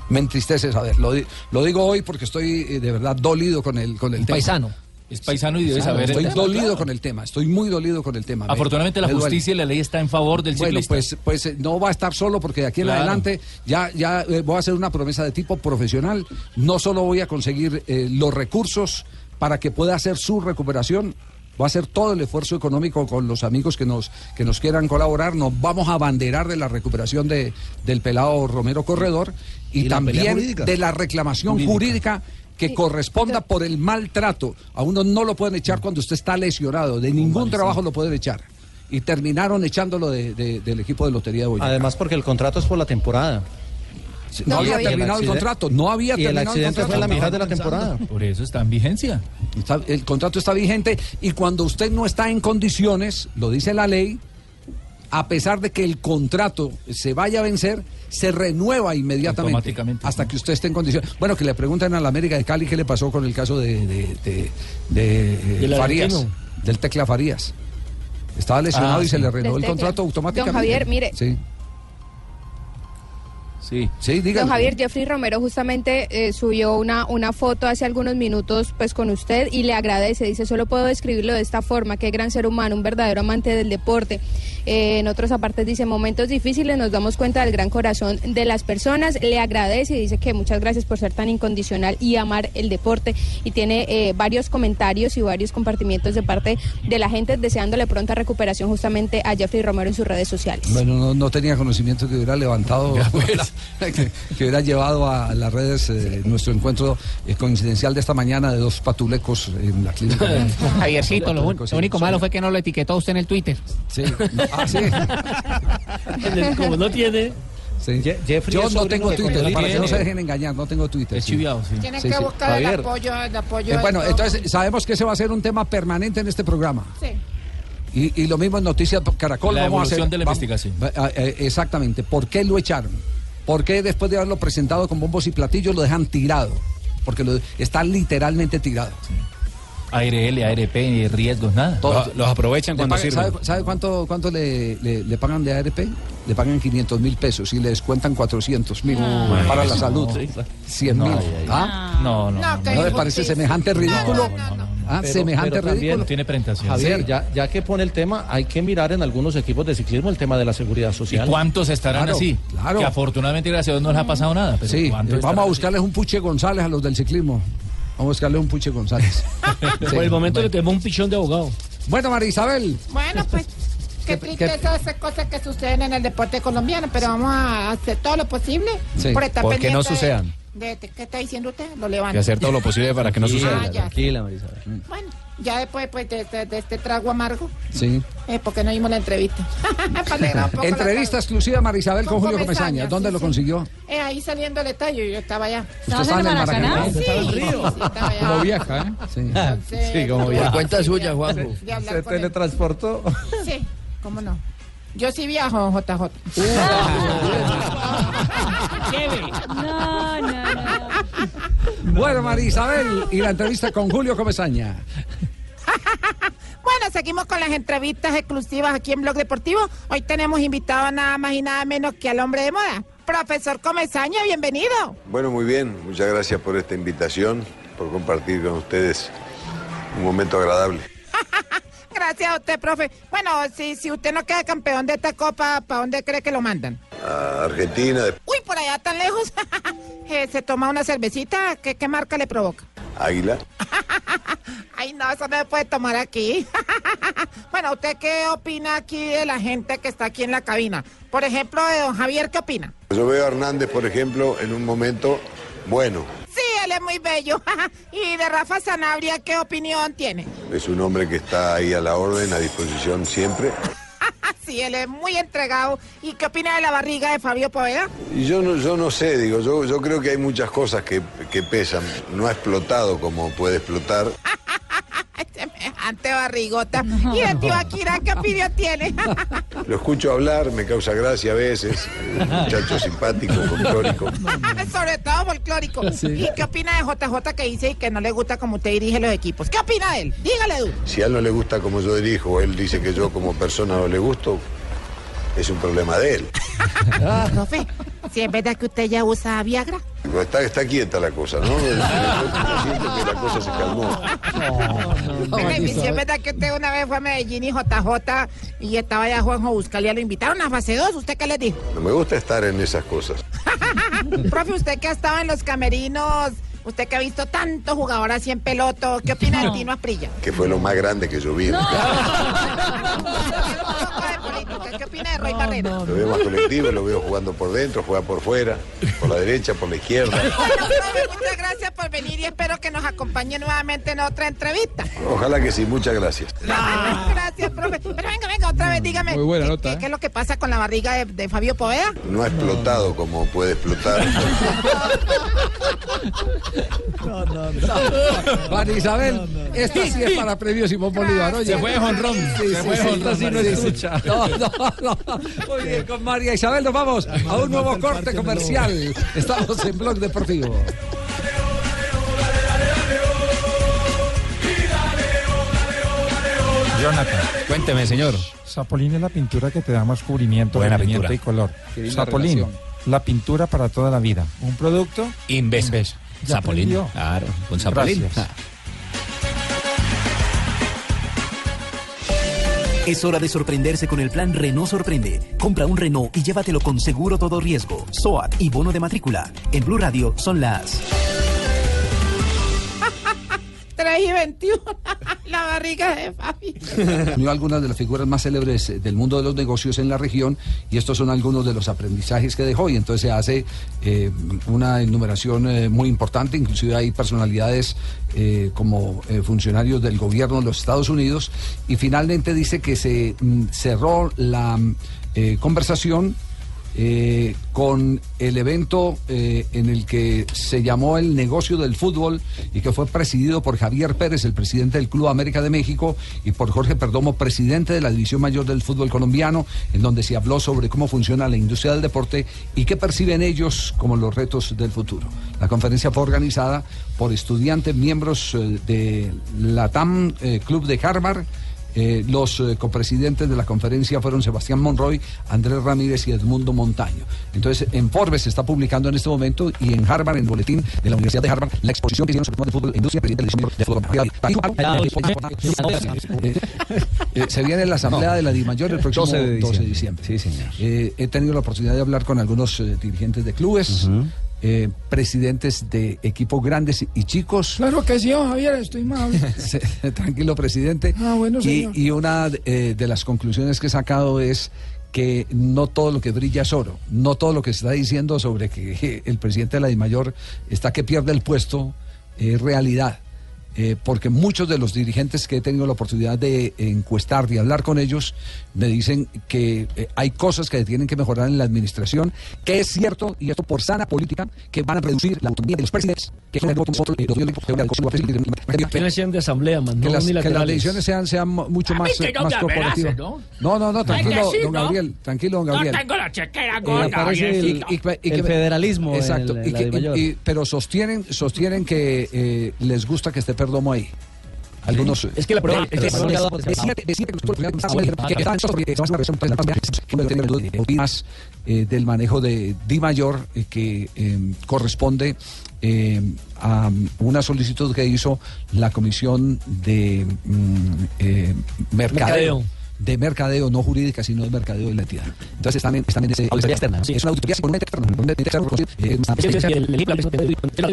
Me entristece saber. Lo, di- lo digo hoy porque estoy eh, de verdad dolido con el, con el tema. Paisano. Es paisano y debe Claro, saber el Estoy tema, dolido claro. con el tema. Estoy muy dolido con el tema. Me- Afortunadamente la me duele. justicia y la ley está en favor del Bueno, ciclista. pues, pues eh, no va a estar solo porque de aquí en Claro. adelante ya, ya eh, voy a hacer una promesa de tipo profesional. No solo voy a conseguir eh, los recursos para que pueda hacer su recuperación, voy a hacer todo el esfuerzo económico con los amigos que nos, que nos quieran colaborar. Nos vamos a abanderar de la recuperación de, del pelado Romero Corredor y, ¿Y la pelea también de la reclamación jurídica que corresponda por el maltrato. A uno no lo pueden echar cuando usted está lesionado, de ningún trabajo lo pueden echar. Y terminaron echándolo de- de- del equipo de Lotería de Boyacá. Además, porque el contrato es por la temporada. No No, había Javier. terminado el contrato, no había y el terminado accidente fue en la mitad de la temporada. Por eso está en vigencia. Está- el contrato está vigente y cuando usted no está en condiciones, lo dice la ley, a pesar de que el contrato se vaya a vencer, se renueva inmediatamente Automáticamente, hasta que usted esté en condiciones. Bueno, que le pregunten a la América de Cali qué le pasó con el caso de, de, de- de, eh, Del Farías, del Tecla Farías. Estaba lesionado Ah, y se sí. le renovó el contrato Don automáticamente. Javier, mire. Sí, Sí. sí, dígame. Don Javier, Jeffrey Romero justamente eh, subió una, una foto hace algunos minutos pues con usted y le agradece. Dice, solo puedo describirlo de esta forma, qué gran ser humano, un verdadero amante del deporte. Eh, en otros apartes dice, momentos difíciles nos damos cuenta del gran corazón de las personas. Le agradece y dice que muchas gracias por ser tan incondicional y amar el deporte. Y tiene eh, varios comentarios y varios compartimientos de parte de la gente deseándole pronta recuperación justamente a Jeffrey Romero en sus redes sociales. Bueno, no, no tenía conocimiento que hubiera levantado, que, que hubiera llevado a las redes eh, nuestro encuentro eh, coincidencial de esta mañana de dos patulecos en la clínica. Javiercito, lo, un- lo único malo fue que no lo etiquetó usted en el Twitter. Sí. Ah, sí. Como no tiene. Sí. Je- Jeffrey Yo no tengo Twitter, para que no se dejen engañar, no tengo Twitter. Es sí. chiviado, sí. Sí, que sí. buscar Javier. el apoyo, el apoyo. Eh, bueno, entonces sabemos que ese va a ser un tema permanente en este programa. Sí. Y, y lo mismo en Noticias Caracol. La vamos a evolución hacer, de la vamos- investigación. eh, exactamente. ¿Por qué lo echaron? ¿Por qué después de haberlo presentado con bombos y platillos lo dejan tirado? Porque lo, está literalmente tirado. ARL, ARP, riesgos, nada. Los, los aprovechan cuando pagan- sirven. ¿Sabe, sabe cuánto, cuánto le, le- le pagan de ARP? Le pagan 500 mil pesos y le descuentan 400 mil Ah. para la No, salud. claro. 100 mil. No. ¿Ah? No, no. No, ¿No le parece semejante ridículo? No, no, no. ¿Ah? Pero- semejante pero también- ridículo. No tiene presentación. Javier, Sí. ya, ya que pone el tema, hay que mirar en algunos equipos de ciclismo el tema de la seguridad ¿Y social. cuántos estarán Claro, así? claro. Que afortunadamente, gracias a Dios, no les ha pasado nada. pero Sí, ¿cuántos vamos a buscarles un Puche González a los del ciclismo. Vamos a buscarles un Puche González. Por el momento le tenemos un pichón de abogado. Bueno, María Isabel. Bueno, pues qué ¿Qué- tristeza esas cosas que suceden en el deporte colombiano, pero vamos a hacer todo lo posible Sí, por estar porque no sucedan. de- de- ¿Qué está diciendo usted? Lo levanto. que hacer todo lo posible para que no suceda. Ah, ya. Tranquila, Marisabel. Bueno, ya después pues, de, de- de este trago amargo, Sí. eh, porque no vimos la entrevista. Entrevista exclusiva María Isabel con, Con Julio Comesaña, Comesaña. ¿Dónde sí, lo sí. consiguió? Eh, ahí saliendo el estadio, yo estaba allá. ¿Estabas estaba en el en el Maracaná? Maracaná. Sí, sí, estaba allá. Como viaja, ¿eh? Sí. Entonces, Sí, como Por cuenta suya, hablar Se teletransportó. Sí, cómo no. Yo sí viajo, JJ. No, no, no. Bueno, María Isabel y la entrevista con Julio Comesaña. Bueno, seguimos con las entrevistas exclusivas aquí en Blog Deportivo. Hoy tenemos invitado nada más y nada menos que al hombre de moda, profesor Comesaña, bienvenido. Bueno, muy bien. Muchas gracias por esta invitación, por compartir con ustedes un momento agradable. Gracias a usted, profe. Bueno, si, si usted no queda campeón de esta copa, ¿para dónde cree que lo mandan? A Argentina, Uy, por allá tan lejos. Eh, ¿Se toma una cervecita? ¿Qué, qué marca le provoca? Águila. Ay, no, eso no se puede tomar aquí. bueno, ¿usted qué opina aquí de la gente que está aquí en la cabina? Por ejemplo, de don Javier, ¿qué opina? Yo veo a Hernández, por ejemplo, en un momento bueno. Sí, él es muy bello. y de Rafa Sanabria, ¿qué opinión tiene? Es un hombre que está ahí a la orden, a disposición siempre. sí, él es muy entregado. ¿Y qué opina de la barriga de Fabio Poveda? Yo no, yo no sé, digo, yo, yo creo que hay muchas cosas que, que pesan. No ha explotado como puede explotar. semejante barrigota. Y de Tibaquirá, ¿qué opinión tiene? Lo escucho hablar, me causa gracia a veces. Un muchacho simpático, folclórico. Sobre todo folclórico. ¿Y qué opina de JJ que dice y que no le gusta como usted dirige los equipos? ¿Qué opina de él? Dígale, Du. Si a él no le gusta como yo dirijo, él dice que yo como persona no le gusto, es un problema de él. Profe, si es verdad que usted ya usa Viagra. Pero Está, está quieta la cosa, ¿no? Yo siento que la cosa se calmó. Ay, si es verdad que usted una vez fue a Medellín y JJ y estaba allá Juanjo Buscalia, lo invitaron a fase 2, ¿usted qué le dijo? No me gusta estar en esas cosas. Profe, usted que ha estado en los camerinos, usted que ha visto tantos jugadores así en peloto, ¿qué opina de Tino Asprilla? Que fue lo más grande que yo vi. ¿Qué opina de Roy Barrera? Lo veo más colectivo, lo veo jugando por dentro, juega por fuera, por la derecha, por la izquierda. Bueno, profe, muchas gracias por venir y espero que nos acompañe nuevamente en otra entrevista. Ojalá que sí, muchas gracias. Gracias, profe. Pero venga, venga, otra vez, dígame. Muy buena ¿qué, nota, qué- ¿eh? qué es lo que pasa con la barriga de, de Fabio Poveda? No ha explotado como puede explotar. No, no, no. María Isabel, esta sí es para premio Simón Bolívar. Oye. Se fue jonrón, Sí, se fue jonrón, no. No, no, no. Muy bien, con María Isabel nos vamos a un nuevo corte comercial. Estamos en Blog Deportivo. Jonathan. Cuénteme, señor. Sapolín es la pintura que te da más cubrimiento, Buena rendimiento pintura. y color. Sapolín, relación. la pintura para toda la vida. Un producto Inves. Zapolín. Claro, con Zapolín. Gracias. Es hora de sorprenderse con el plan Renault Sorprende. Compra un Renault y llévatelo con seguro todo riesgo, SOAT y bono de matrícula. En Blue Radio son las 3 y 21. la barriga de Fabio. Unió algunas de las figuras más célebres eh, del mundo de los negocios en la región y estos son algunos de los aprendizajes que dejó y entonces se hace eh, una enumeración eh, muy importante, inclusive hay personalidades como funcionarios del gobierno de los Estados Unidos y finalmente dice que se mm, cerró la mm, conversación eh, con el evento eh, en el que se llamó el negocio del fútbol y que fue presidido por Javier Pérez, el presidente del Club América de México, y por Jorge Perdomo, presidente de la División Mayor del Fútbol Colombiano, en donde se habló sobre cómo funciona la industria del deporte y qué perciben ellos como los retos del futuro. La conferencia fue organizada por estudiantes, miembros eh, de la TAM Club de Harvard, eh, los eh, copresidentes de la conferencia fueron Sebastián Monroy, Andrés Ramírez y Edmundo Montaño. Entonces, en Forbes se está publicando en este momento y en Harvard, en el boletín de la Universidad de Harvard, la exposición que hicieron sobre el de fútbol e industria, presidente de fútbol. Se viene la asamblea de la DIMAYOR el próximo 12 de 12 de diciembre. diciembre. Eh, he tenido la oportunidad de hablar con algunos dirigentes de clubes, eh, presidentes de equipos grandes y chicos. Claro que sí, don Javier, estoy mal. Tranquilo, presidente. Ah, bueno, y, señor. y una eh, de las conclusiones que he sacado es que no todo lo que brilla es oro. No todo lo que se está diciendo sobre que el presidente de la DIMAYOR está que pierde el puesto es realidad. Eh, porque muchos de los dirigentes que he tenido la oportunidad de encuestar, de hablar con ellos, me dicen que eh, hay cosas que tienen que mejorar en la administración, que es cierto, y esto por sana política, que van a reducir la autonomía de los presidentes, que son el nosotros, eh, que sean de asamblea, que no las, que las decisiones sean, sean mucho más, que no más corporativas. ¿no? No, no, no, tranquilo, que sí, don ¿no? Gabriel, tranquilo, don No Gabriel. tengo la chequera Eh, gorda, parece Gabrielcito. y que- y El que- federalismo Exacto. la que- y- pero sostienen, sostienen que eh, les gusta que esté Ahí. Algunos. Es que la prueba- es que- eh, del manejo de Di Mayor eh, que eh, corresponde eh, a una solicitud que hizo la Comisión de mm, eh, Mercadeo. Mercadeo. De mercadeo, no jurídica, sino de mercadeo de la entidad. Entonces están en, están en ese. Auditoría externa, sí. Es una auditoría externa, puramente externa, eh,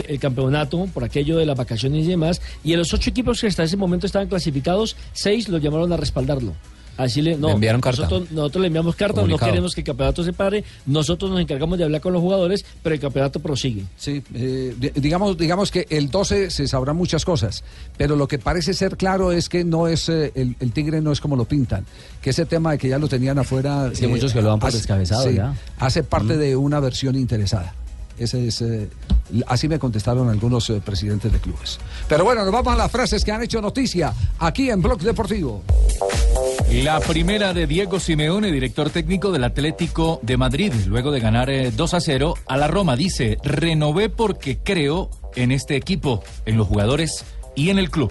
el, campeonato por aquello de las vacaciones y demás, y de los ocho equipos que hasta ese momento estaban clasificados, seis los llamaron a respaldarlo. Así le, no, Le enviaron carta. Nosotros, nosotros le enviamos carta, Comunicado. no queremos que el campeonato se pare, nosotros nos encargamos de hablar con los jugadores, pero el campeonato prosigue. Sí, eh, di- digamos, digamos que el 12 se sabrá muchas cosas, pero lo que parece ser claro es que no es eh, el, el tigre no es como lo pintan, que ese tema de que ya lo tenían afuera. Sí, muchos que lo dan por descabezado sí, ya. Hace parte de una versión interesada. Ese es, eh, así me contestaron algunos eh, presidentes de clubes. Pero bueno, nos vamos a las frases que han hecho noticia aquí en Blog Deportivo. La primera de Diego Simeone, director técnico del Atlético de Madrid, luego de ganar eh, 2 a 0 a la Roma. Dice, renové porque creo en este equipo, en los jugadores y en el club.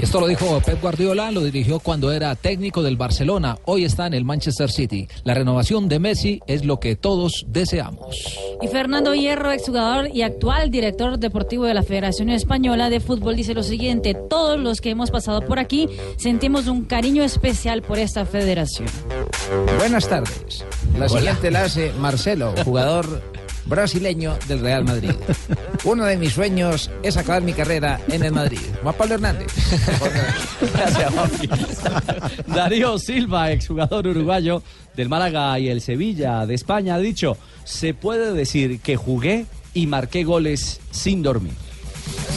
Y esto lo dijo Pep Guardiola, lo dirigió cuando era técnico del Barcelona, hoy está en el Manchester City. La renovación de Messi es lo que todos deseamos. Y Fernando Hierro, exjugador y actual director deportivo de la Federación Española de Fútbol, dice lo siguiente, todos los que hemos pasado por aquí sentimos un cariño especial por esta federación. Buenas tardes. La Hola. siguiente la hace Marcelo, jugador brasileño del Real Madrid. Uno de mis sueños es acabar mi carrera en el Madrid. Juan Pablo Hernández. Gracias, Juanpi. Darío Silva, exjugador uruguayo del Málaga y el Sevilla de España, ha dicho, se puede decir que jugué y marqué goles sin dormir.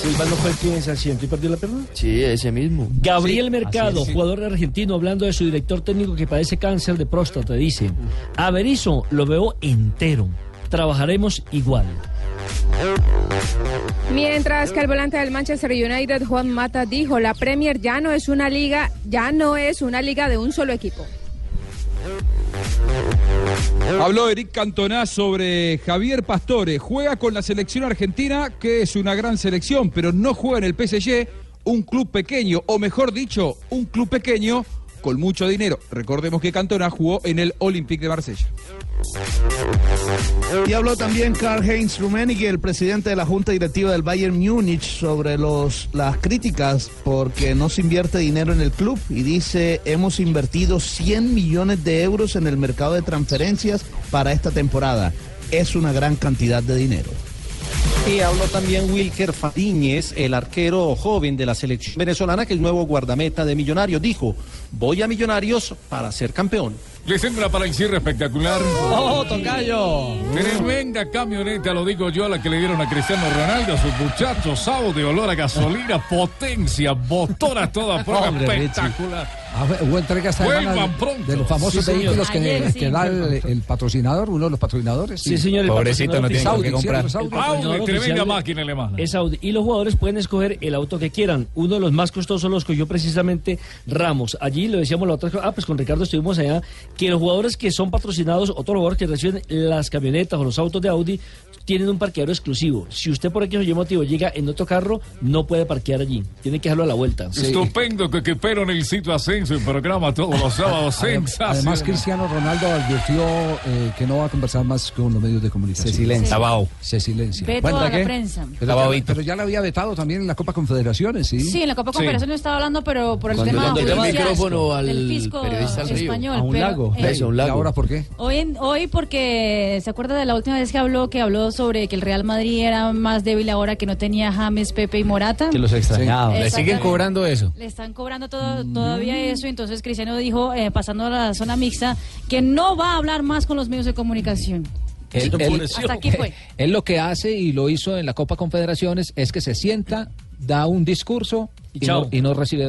Silva no fue el que se accidentó y perdió la pierna. Sí, ese mismo. Gabriel Sí, Mercado, así es, sí. jugador argentino, hablando de su director técnico que padece cáncer de próstata, dice: A Berizzo lo veo entero. Trabajaremos igual. Mientras que el volante del Manchester United, Juan Mata, dijo, la Premier ya no es una liga, ya no es una liga de un solo equipo. Habló Eric Cantona sobre Javier Pastore. Juega con la selección argentina, que es una gran selección, pero no juega en el PSG, un club pequeño, o mejor dicho, un club pequeño con mucho dinero. Recordemos que Cantona jugó en el Olympique de Marsella. Y habló también Karl-Heinz Rummenigge, el presidente de la Junta Directiva del Bayern Múnich, sobre los, las críticas porque no se invierte dinero en el club y dice, hemos invertido 100 millones de euros en el mercado de transferencias para esta temporada. Es una gran cantidad de dinero. Y habló también Wilker Fadiñez, el arquero joven de la selección venezolana, que es nuevo guardameta de Millonarios. Dijo, voy a Millonarios para ser campeón. Les entra para el cierre espectacular. ¡Oh, tocayo! Tremenda camioneta, lo digo yo, a la que le dieron a Cristiano Ronaldo, a sus muchachos, sábado de olor a gasolina, potencia, motora toda prueba, Hombre, Richie. Ah, hubo entrega esta Vuelvan semana pronto. de los famosos Sí, vehículos que, Ayer, sí. que da el, el patrocinador, uno de los patrocinadores. Sí, señor. el Pobrecito, no tiene oficial- comprar. el Audi, tremenda oficial máquina alemana. Es Audi. Y los jugadores pueden escoger el auto que quieran. Uno de los más costosos los escogió precisamente Ramos. Allí lo decíamos la otra Ah, pues con Ricardo estuvimos allá. Que los jugadores que son patrocinados, o todos los jugadores que reciben las camionetas o los autos de Audi, tienen un parqueadero exclusivo. Si usted por X o Y motivo llega en otro carro, no puede parquear allí. Tiene que dejarlo a la vuelta. Estupendo que espero en el sitio Ascenso, el programa todos los sábados. Sensacional. Además, Cristiano Ronaldo advirtió eh, que no va a conversar más con los medios de comunicación. Se silencia. Vago. Se silencia. Veto a la prensa. Pero, ya, pero ya lo había vetado también en la Copa Confederaciones, ¿sí? Sí, en la Copa Confederación no estaba hablando, pero por el Cuando tema le dio el judicial micrófono al del fisco periodista al río. español. A un pero, lago. eh, Eso, un lago. ¿Y ahora por qué? Hoy, en- hoy porque se acuerda de la última vez que habló, que habló sobre que el Real Madrid era más débil ahora que no tenía James, Pepe y Morata. Que los extrañaba. Sí. Le siguen cobrando eso. Le están cobrando todo, todavía eso, entonces Cristiano dijo, eh, pasando a la zona mixta, que no va a hablar más con los medios de comunicación. Él, él- Hasta aquí fue. él lo que hace y lo hizo en la Copa Confederaciones es que se sienta, da un discurso y, no, y no recibe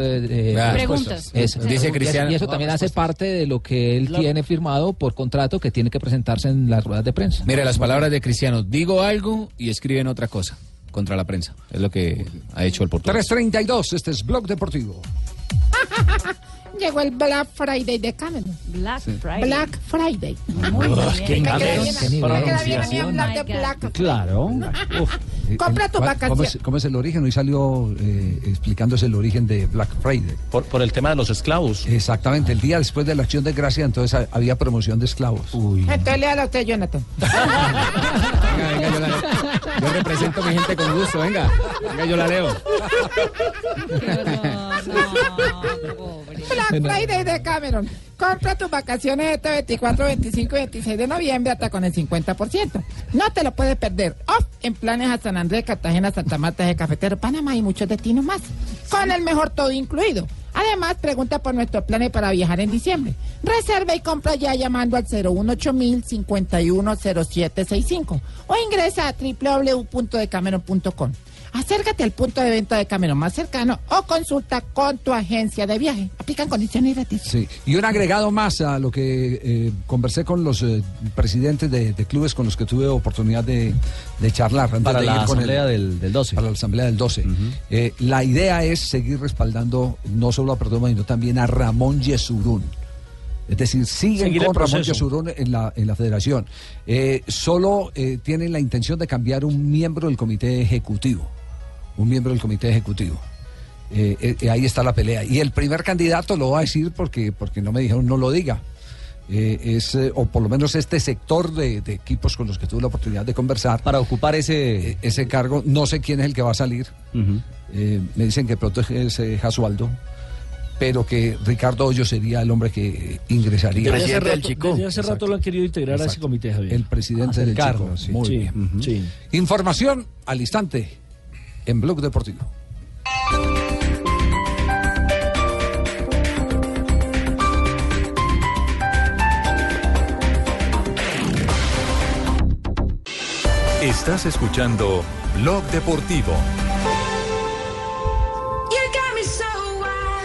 eh, Ah. Preguntas. Eso. Dice Y eso- Cristiano- Y eso también hace parte de lo que él tiene firmado por contrato que tiene que presentarse en las ruedas de prensa. Mire las palabras de Cristiano. Digo algo y escriben otra cosa contra la prensa. Es lo que ha hecho el portugués. 332, este es Blog Deportivo. Llegó el Black Friday de Cameron. Black Friday. Black Friday. Muy Me bien. qué hablar de Oh Black Claro. Compra tu ¿Cómo vacación. es, cómo es el origen? Hoy salió eh, explicándose el origen de Black Friday. Por, por el tema de los esclavos. Exactamente, el día después de la acción de gracia, entonces ha- había promoción de esclavos. Entonces léalo a usted, Jonathan. Venga, yo, la- yo represento a mi gente con gusto. Venga, venga, yo la leo. Black Friday de Cameron. Compra tus vacaciones este 24, 25 y 26 de noviembre hasta con el 50%. No te lo puedes perder. Off en planes a San Andrés, Cartagena, Santa Marta, de Cafetero, Panamá y muchos destinos más. Con el mejor todo incluido. Además, pregunta por nuestros planes para viajar en diciembre. Reserva y compra ya llamando al 018000 510765 o ingresa a www.decameron.com. acércate al punto de venta de Cameron más cercano o consulta con tu agencia de viaje. Aplican condiciones gratis. Sí, y un agregado más a lo que eh, conversé con los eh, presidentes de, de clubes con los que tuve oportunidad de, de charlar. antes Para de la ir con asamblea del, del 12. Para la asamblea del 12. Eh, la idea es seguir respaldando no solo a Perdomo, sino también a Ramón Yesurún. Es decir, siguen Seguir con Ramón. Yesurún en la, en la federación. Eh, solo eh, tienen la intención de cambiar un miembro del comité ejecutivo. Un miembro del comité ejecutivo. Eh, eh, eh, ahí está la pelea. Y el primer candidato lo voy a decir porque, porque no me dijeron no lo diga. Eh, es, eh, o por lo menos este sector de, de equipos con los que tuve la oportunidad de conversar. Para ocupar ese... ese cargo, no sé quién es el que va a salir. Eh, me dicen que pronto es eh, Jasualdo, pero que Ricardo Hoyo sería el hombre que ingresaría. Desde hace rato, desde hace rato lo han querido integrar a ese comité, Javier. El presidente del Acercarlo, Chico. sí. Muy Sí, bien. ujú. Sí. Información al instante en Blog Deportivo. Estás escuchando Blog Deportivo.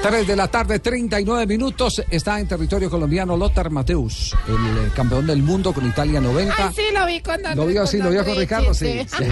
3 de la tarde, 39 minutos. Está en territorio colombiano Lothar Mateus, el eh, campeón del mundo con Italia 90. Ay, sí, lo vi con Lo vio, sí, lo vio con Ricardo, sí. sí,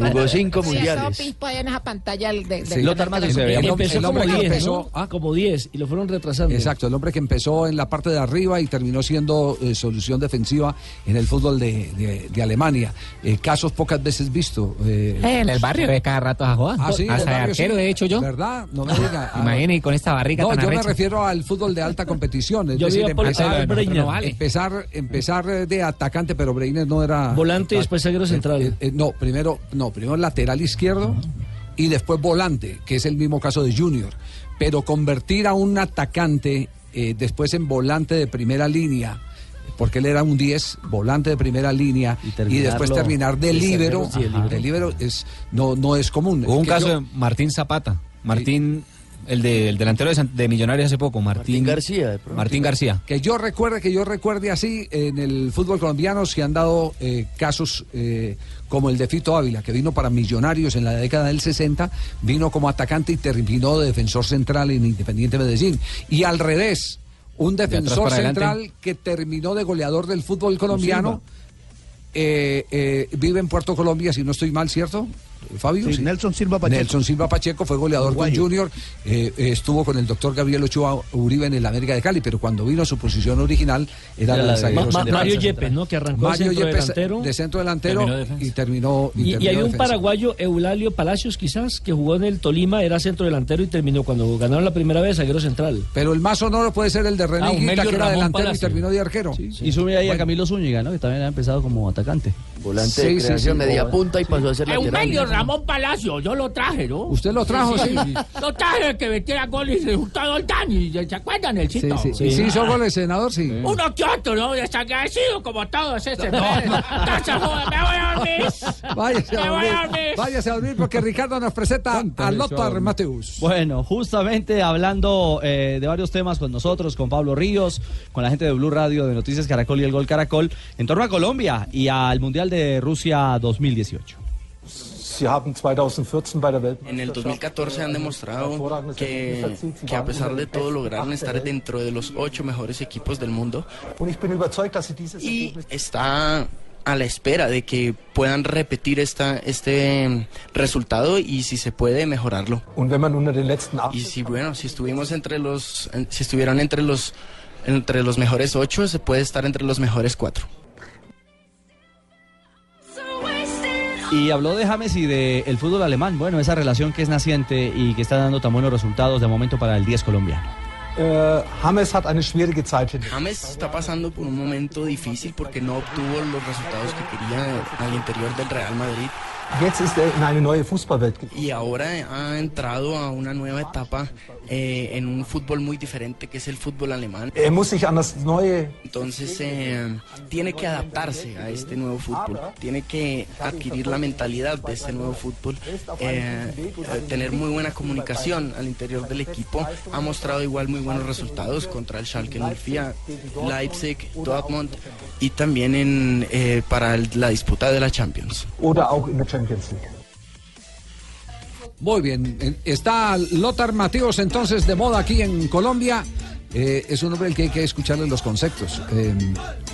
Jugó cinco mundiales. en esa pantalla de, de- Sí. de- Lothar de- de- El hombre- Empezó el hombre como que 10, empezó- ¿no? Como 10 y lo fueron retrasando. Exacto, el hombre que empezó en la parte de arriba y terminó siendo eh, solución defensiva en el fútbol de, de- de Alemania. Eh, casos pocas veces visto. eh, En el barrio ve cada rato a Joa. Ah, sí, el Hasta de barrio, arquero sí. he hecho yo. ¿Verdad? No me diga. Ah, y con esta barriga No, tan yo me refiero al fútbol de alta competición. Es Yo decir, empezar, no vale. empezar, empezar eh, de atacante, pero Breiner no era. Volante y después zaguero central. Eh, eh, no, primero, no, primero lateral izquierdo y después volante, que es el mismo caso de Junior. Pero convertir a un atacante eh, después en volante de primera línea. Porque él era un 10, volante de primera línea, y, después terminar de líbero. sí, de líbero. de líbero es, no, no es común. Hubo un caso yo- de Martín Zapata. Martín, el, de, el delantero de, San- de Millonarios hace poco. Martín, García. Martín García. Que yo recuerde, que yo recuerde así, en el fútbol colombiano se han dado eh, casos eh, como el de Fito Ávila, que vino para Millonarios en la década del 60, vino como atacante y terminó de defensor central en Independiente Medellín. Y al revés, un defensor adelante. central que terminó de goleador del fútbol colombiano. eh, eh, vive en Puerto Colombia, si no estoy mal, ¿cierto? Fabio. Sí, Nelson Silva Pacheco. Nelson Silva Pacheco fue goleador Uruguayo. con Junior, eh, eh, estuvo con el doctor Gabriel Ochoa Uribe en el América de Cali, pero cuando vino su posición original era, Era la de Ma- Ma-. Mario Yepes, ¿no? Que arrancó de Mario centro Yepes, delantero. de centro delantero Terminó y terminó. Y, y terminó hay un defensa. paraguayo, Eulalio Palacios, quizás, que jugó en el Tolima, era centro delantero y terminó cuando ganaron la primera vez zaguero central. Pero el más sonoro puede ser el de René Ah, que era Ramón delantero y terminó de arquero. Y sube ahí a Camilo Zúñiga, ¿no? Que también ha empezado como atacante. Volante de creación, media punta y pasó a ser lateral. Eumelio Ramón Palacio, yo lo traje, ¿no? Usted lo trajo, sí. Lo traje que metiera goles y resultó el Dani. ¿Se acuerdan el Sí, chito? sí, sí. ¿Y sí hizo goles, senador? Sí. Uno que otro, ¿no? Desagradecido como todos ese. Entonces, joder, me voy a dormir. Váyase voy a dormir. Váyase a dormir porque Ricardo nos presenta a Lothar Mateus. Bueno, justamente hablando eh, de varios temas con nosotros, con Pablo Ríos, con la gente de Blue Radio, de Noticias Caracol y el Gol Caracol, en torno a Colombia y al Mundial de Rusia 2018. En el 2014 han demostrado que, que a pesar de todo lograron estar dentro de los ocho mejores equipos del mundo y está a la espera de que puedan repetir esta, este resultado y si se puede mejorarlo. Y si bueno, si estuvimos entre los, si estuvieron entre los entre los mejores ocho, se puede estar entre los mejores cuatro. Y habló de James y del fútbol alemán, bueno, esa relación que es naciente y que está dando tan buenos resultados de momento para el 10 colombiano. James está pasando por un momento difícil porque no obtuvo los resultados que quería al interior del Real Madrid. Y ahora ha entrado a una nueva etapa eh, en un fútbol muy diferente que es el fútbol alemán. Entonces eh, tiene que adaptarse a este nuevo fútbol, tiene que adquirir la mentalidad de este nuevo fútbol, eh, eh, tener muy buena comunicación al interior del equipo. Ha mostrado igual muy buenos resultados contra el Schalke 04, Leipzig, Dortmund y también en, eh, para la disputa de la Champions. Muy bien, eh, está Lothar Mateos entonces de moda aquí en Colombia. Eh, es un hombre al que hay que escucharle los conceptos. Eh,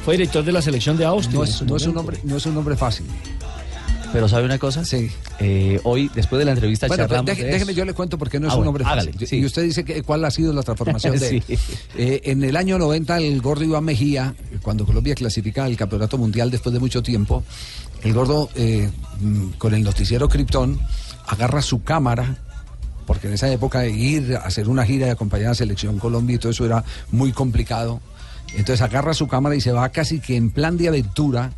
Fue director de la selección de Austin. no, es, su no es un hombre, no es un hombre fácil. Pero ¿sabe una cosa? Sí. Eh, hoy, después de la entrevista, Bueno, charlamos deje- de déjeme yo le cuento porque no es Ah, un bueno, hombre hágale, fácil. sí. Y usted dice que cuál ha sido la transformación de él. Sí. Eh, en el año 90, el gordo Iván Mejía, cuando Colombia clasifica al campeonato mundial después de mucho tiempo, el gordo, eh, con el noticiero Krypton, agarra su cámara, porque en esa época ir a hacer una gira y acompañar a la selección Colombia y todo eso era muy complicado. Entonces agarra su cámara y se va casi que en plan de aventura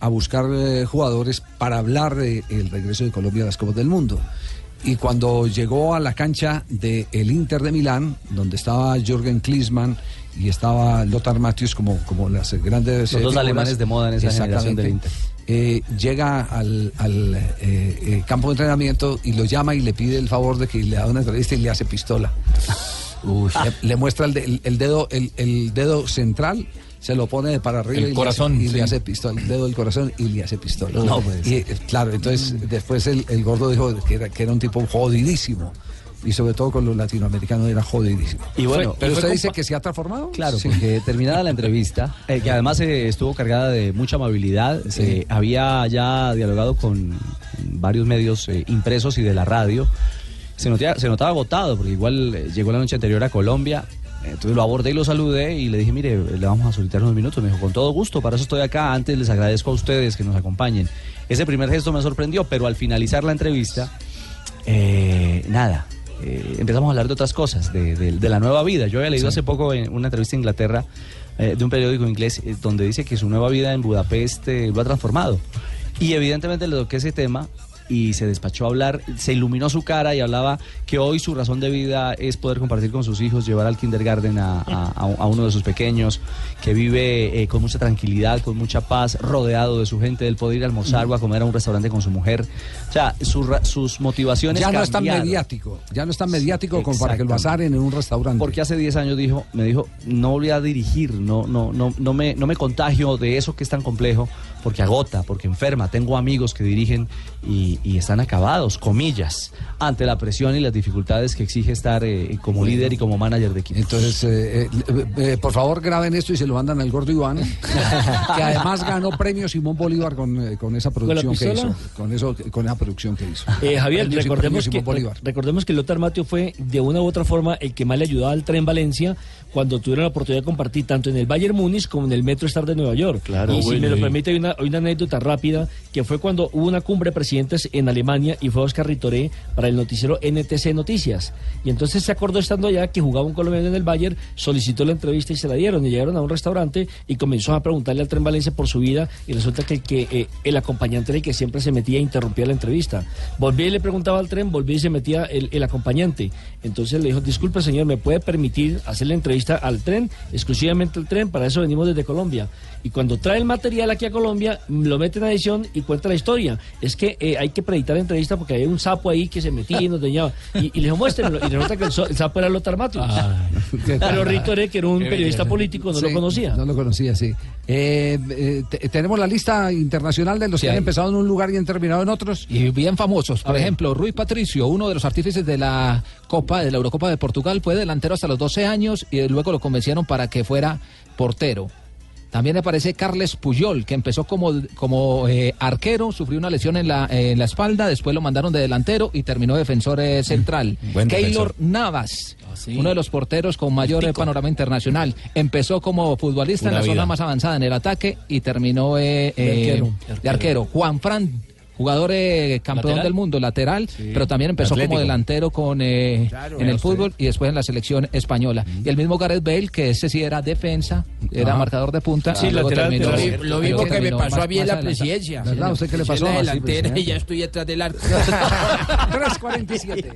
a buscar eh, jugadores para hablar del regreso de Colombia a las Copas del Mundo. Y cuando llegó a la cancha del Inter de Milán, donde estaba Jürgen Klinsmann y estaba Lothar Matthäus como, como las grandes... Los dos alemanes de moda en esa generación del exactamente, eh, llega al, al, eh, eh, campo de entrenamiento y lo llama y le pide el favor de que le haga una entrevista y le hace pistola. Le, le muestra el, de- el- el dedo el, el dedo central se lo pone de para arriba El y, le corazón, hace, y sí. le hace pistola el dedo del corazón y le hace pistola No y, claro entonces después el, el gordo dijo que era, que era un tipo jodidísimo y sobre todo con los latinoamericanos era jodidísimo Y bueno, pero usted dice que se ha transformado Claro, Sí. porque terminada la entrevista, eh, que además eh, estuvo cargada de mucha amabilidad, eh, había ya dialogado con varios medios eh, impresos y de la radio, se notaba, se notaba agotado, porque igual eh, llegó la noche anterior a Colombia, entonces lo abordé y lo saludé y le dije, mire, le vamos a solicitar unos minutos, me dijo, con todo gusto, para eso estoy acá, antes les agradezco a ustedes que nos acompañen. Ese primer gesto me sorprendió, pero al finalizar la entrevista, eh, nada, eh, empezamos a hablar de otras cosas, de, de- de la nueva vida. Yo había leído hace poco en una entrevista en Inglaterra eh, de un periódico inglés eh, donde dice que su nueva vida en Budapest lo ha transformado. Y evidentemente le toqué ese tema y se despachó a hablar, se iluminó su cara y hablaba que hoy su razón de vida es poder compartir con sus hijos, llevar al kindergarten a, a- a- a uno de sus pequeños, que vive eh, con mucha tranquilidad, con mucha paz, rodeado de su gente, del poder ir a almorzar o a comer a un restaurante con su mujer. O sea, su sus motivaciones ya no es tan mediático ya no es tan mediático como para que lo asaren en un restaurante. Porque hace 10 años dijo, me dijo, no volví a dirigir, no, no, no, no me, no me contagio de eso que es tan complejo, porque agota, porque enferma. Tengo amigos que dirigen y, y están acabados, comillas, ante la presión y las dificultades que exige estar eh, como Bueno. líder y como manager de equipo. Entonces, eh, eh, eh, por favor, graben esto y se lo mandan al gordo Iván, que además ganó premio Simón Bolívar con, eh, con esa producción que hizo. Con, eso, con esa producción que hizo. Eh, Javier, recordemos que, Simón Bolívar. recordemos que Lothar Mateo fue de una u otra forma el que más le ayudaba al tren Valencia cuando tuvieron la oportunidad de compartir tanto en el Bayern Múnich como en el Metro Star de Nueva York. Claro, y si me lo permite, hay una, hay una anécdota rápida que fue cuando hubo una cumbre de presidentes en Alemania y fue Oscar Ritoré para el noticiero NTC Noticias. Y entonces se acordó estando allá que jugaba un colombiano en el Bayern, solicitó la entrevista y se la dieron. Y llegaron a un restaurante y comenzó a preguntarle al tren Valencia por su vida y resulta que el, que, eh, el acompañante era el que siempre se metía e interrumpía la entrevista. Volví y le preguntaba al tren, volví y se metía el, el acompañante. Entonces le dijo, disculpe señor, ¿me puede permitir hacer la entrevista al tren, exclusivamente al tren? Para eso venimos desde Colombia. Y cuando trae el material aquí a Colombia, lo mete en edición y cuenta la historia. Es que eh, hay que preditar la entrevista porque había un sapo ahí que se metía y nos dañaba. Y, y le dijo, muéstrenlo. Y resulta que el, so- el sapo era Lothar Matus. Pero Ritoré, que era un periodista político, no Sí, lo conocía. No lo conocía, sí. Eh, eh, te- tenemos la lista internacional de los Sí, que han hay. empezado en un lugar y han terminado en otros. Y bien famosos. Por ejemplo, Rui Patricio, uno de los artífices de la Copa, de la Eurocopa de Portugal, fue delantero hasta los 12 años y luego lo convencieron para que fuera portero. También aparece Carles Puyol, que empezó como, como eh, arquero, sufrió una lesión en la, en la espalda, después lo mandaron de delantero y terminó defensor eh, central. Buen Keylor defensor. Navas, sí. uno de los porteros con mayor eh, panorama internacional. Empezó como futbolista en la zona más avanzada en el ataque y terminó De arquero. de arquero. Juan Fran, jugador eh, campeón ¿Lateral? del mundo, lateral, pero también empezó Atlético. como delantero con eh, Claro. en el fútbol y después en la selección española. Y el mismo Gareth Bale, que ese sí era defensa, era Ajá. marcador de punta. Sí, y lateral, terminó-. Lo luego mismo que me pasó más- a mí en la presidencia. ¿Verdad? ¿Usted qué le Yo pasó? Así, delantera y presidente. ya estoy detrás del arco. 347.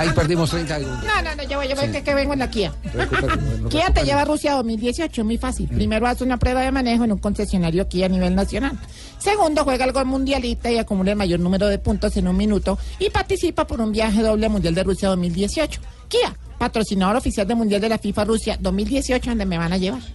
Ahí perdimos 30 segundos. No, no, no, yo voy, yo voy, Sí. que, que vengo en la Kia. Recuperen, Kia te lleva a Rusia 2018, muy fácil. Primero hace una prueba de manejo en un concesionario Kia a nivel nacional. Segundo, juega el gol mundialista y acumula el mayor número de puntos en un minuto y participa por un viaje doble al Mundial de Rusia 2018. Kia, patrocinador oficial del Mundial de la FIFA Rusia 2018, donde me van a llevar.